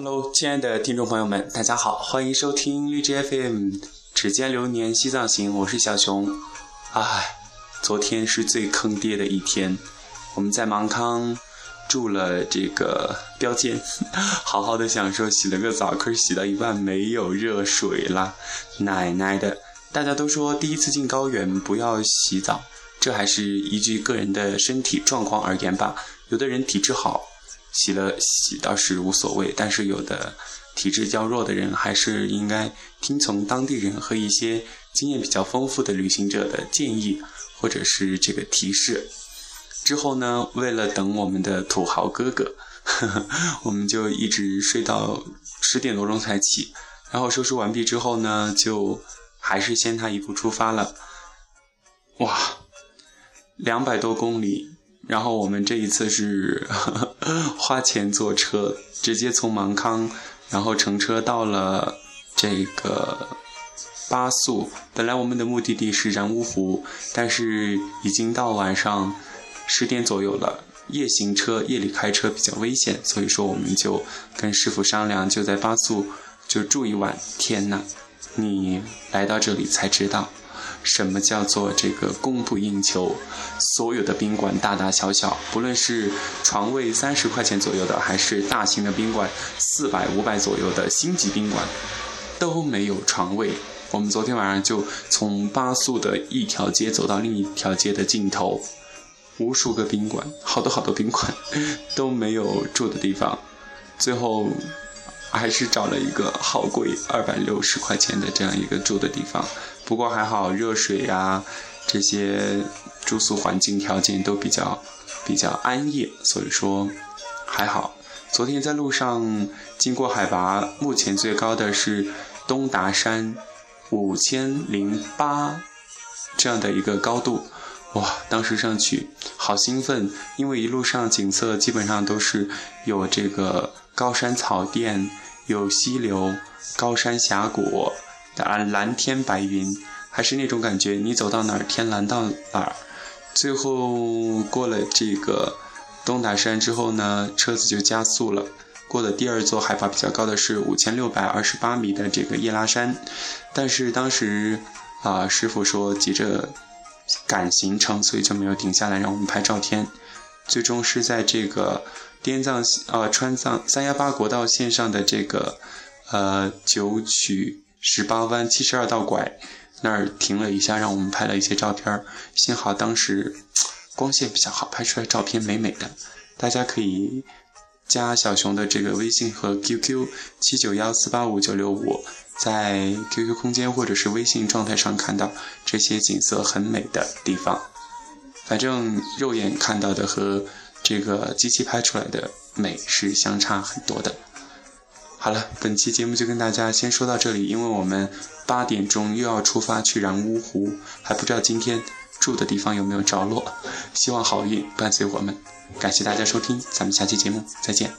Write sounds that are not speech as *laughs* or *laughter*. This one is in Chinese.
Hello，亲爱的听众朋友们，大家好，欢迎收听荔枝 FM《指尖流年西藏行》，我是小熊。唉，昨天是最坑爹的一天，我们在芒康住了这个标间，*laughs* 好好的享受，洗了个澡，可是洗到一半没有热水啦，奶奶的！大家都说第一次进高原不要洗澡，这还是依据个人的身体状况而言吧。有的人体质好，洗了洗倒是无所谓；但是有的体质较弱的人，还是应该听从当地人和一些经验比较丰富的旅行者的建议，或者是这个提示。之后呢，为了等我们的土豪哥哥，*laughs* 我们就一直睡到十点多钟才起。然后收拾完毕之后呢，就还是先他一步出发了。哇，两百多公里。然后我们这一次是 *laughs* 花钱坐车，直接从芒康，然后乘车到了这个巴素。本来我们的目的地是然乌湖，但是已经到晚上十点左右了，夜行车夜里开车比较危险，所以说我们就跟师傅商量，就在巴素就住一晚。天呐，你来到这里才知道。什么叫做这个供不应求？所有的宾馆大大小小，不论是床位三十块钱左右的，还是大型的宾馆四百五百左右的星级宾馆，都没有床位。我们昨天晚上就从巴素的一条街走到另一条街的尽头，无数个宾馆，好多好多宾馆都没有住的地方，最后还是找了一个好贵二百六十块钱的这样一个住的地方。不过还好，热水呀，这些住宿环境条件都比较比较安逸，所以说还好。昨天在路上经过海拔目前最高的是东达山五千零八这样的一个高度，哇！当时上去好兴奋，因为一路上景色基本上都是有这个高山草甸，有溪流，高山峡谷。啊，蓝天白云，还是那种感觉。你走到哪儿，天蓝到哪儿。最后过了这个东达山之后呢，车子就加速了。过了第二座海拔比较高的是五千六百二十八米的这个叶拉山，但是当时啊，师傅说急着赶行程，所以就没有停下来让我们拍照片。最终是在这个滇藏呃川藏三幺八国道线上的这个呃九曲。十八弯七十二道拐，那儿停了一下，让我们拍了一些照片幸好当时光线比较好，拍出来照片美美的。大家可以加小熊的这个微信和 QQ 七九幺四八五九六五，在 QQ 空间或者是微信状态上看到这些景色很美的地方。反正肉眼看到的和这个机器拍出来的美是相差很多的。好了，本期节目就跟大家先说到这里，因为我们八点钟又要出发去然乌湖，还不知道今天住的地方有没有着落，希望好运伴随我们。感谢大家收听，咱们下期节目再见。